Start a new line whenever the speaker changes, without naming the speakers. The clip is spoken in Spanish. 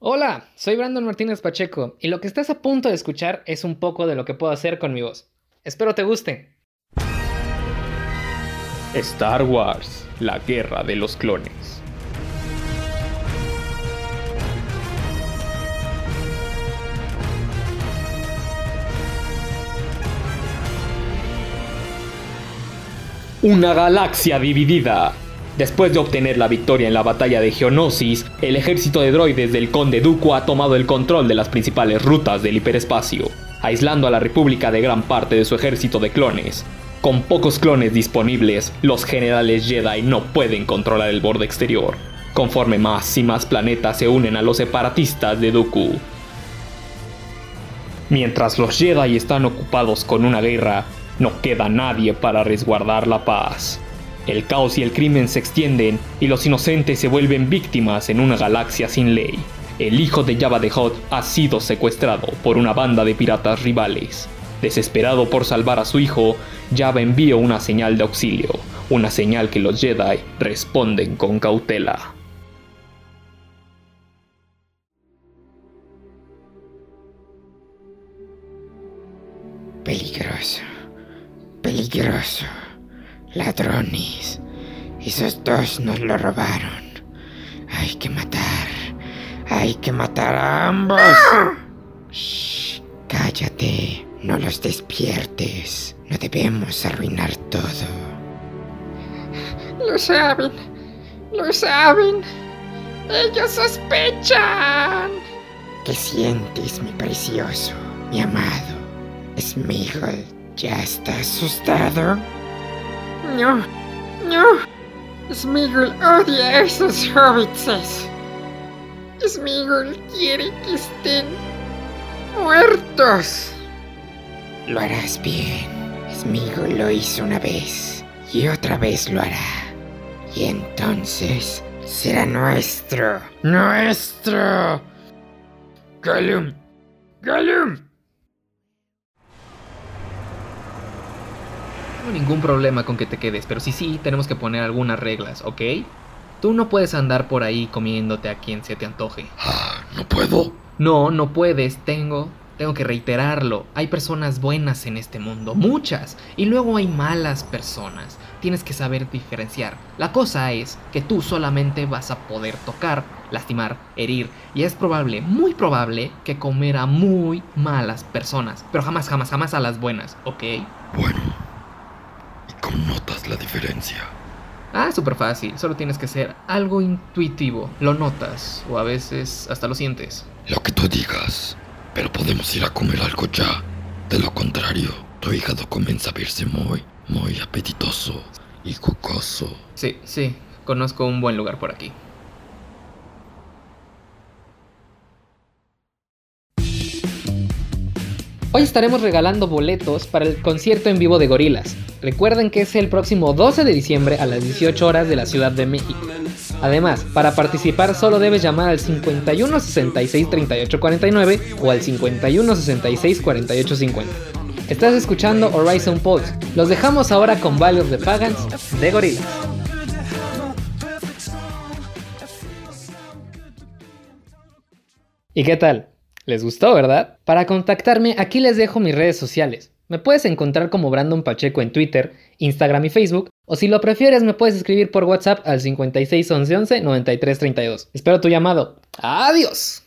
Hola, soy Brandon Martínez Pacheco y lo que estás a punto de escuchar es un poco de lo que puedo hacer con mi voz. Espero te guste.
Star Wars, la guerra de los clones. Una galaxia dividida. Después de obtener la victoria en la batalla de Geonosis, el ejército de droides del conde Dooku ha tomado el control de las principales rutas del hiperespacio, aislando a la República de gran parte de su ejército de clones. Con pocos clones disponibles, los generales Jedi no pueden controlar el borde exterior, conforme más y más planetas se unen a los separatistas de Dooku. Mientras los Jedi están ocupados con una guerra, no queda nadie para resguardar la paz. El caos y el crimen se extienden y los inocentes se vuelven víctimas en una galaxia sin ley. El hijo de Jabba the Hutt ha sido secuestrado por una banda de piratas rivales. Desesperado por salvar a su hijo, Jabba envía una señal de auxilio, una señal que los Jedi responden con cautela.
Peligroso. Peligroso. Ladrones. Esos dos nos lo robaron. Hay que matar. Hay que matar a ambos. Shh, cállate. No los despiertes. No debemos arruinar todo.
Lo saben. Lo saben. Ellos sospechan.
¿Qué sientes, mi precioso, mi amado? Smigol, ¿ya estás asustado?
No, no. Smigol odia a esos hobbitses. Smigol quiere que estén muertos.
Lo harás bien. Smigol lo hizo una vez y otra vez lo hará. Y entonces será nuestro. ¡Nuestro! Gollum. Gollum.
Tengo ningún problema con que te quedes, pero sí, sí, tenemos que poner algunas reglas, ¿ok? Tú no puedes andar por ahí comiéndote a quien se te antoje.
Ah, no puedo.
No, no puedes, tengo, tengo que reiterarlo. Hay personas buenas en este mundo, muchas, y luego hay malas personas. Tienes que saber diferenciar. La cosa es que tú solamente vas a poder tocar, lastimar, herir, y es probable, muy probable, que comer a muy malas personas, pero jamás, jamás, jamás a las buenas, ¿ok?
Bueno. ¿Y cómo notas la diferencia?
Ah, súper fácil, solo tienes que ser algo intuitivo, lo notas, o a veces hasta lo sientes.
Lo que tú digas. Pero podemos ir a comer algo ya. De lo contrario, tu hígado comienza a verse muy, muy apetitoso y jugoso.
Sí, sí, conozco un buen lugar por aquí. Hoy estaremos regalando boletos para el concierto en vivo de Gorilas. Recuerden que es el próximo 12 de diciembre a las 18 horas de la Ciudad de México. Además, para participar solo debes llamar al 51 66 38 49 o al 51 66 48 50. Estás escuchando Horizon Pulse. Los dejamos ahora con Valley of the Pagans de Gorillaz. ¿Y qué tal? ¿Les gustó, verdad? Para contactarme, aquí les dejo mis redes sociales. Me puedes encontrar como Brandon Pacheco en Twitter, Instagram y Facebook, o si lo prefieres me puedes escribir por WhatsApp al 56 11 11 93 32. Espero tu llamado. ¡Adiós!